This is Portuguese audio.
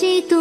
しと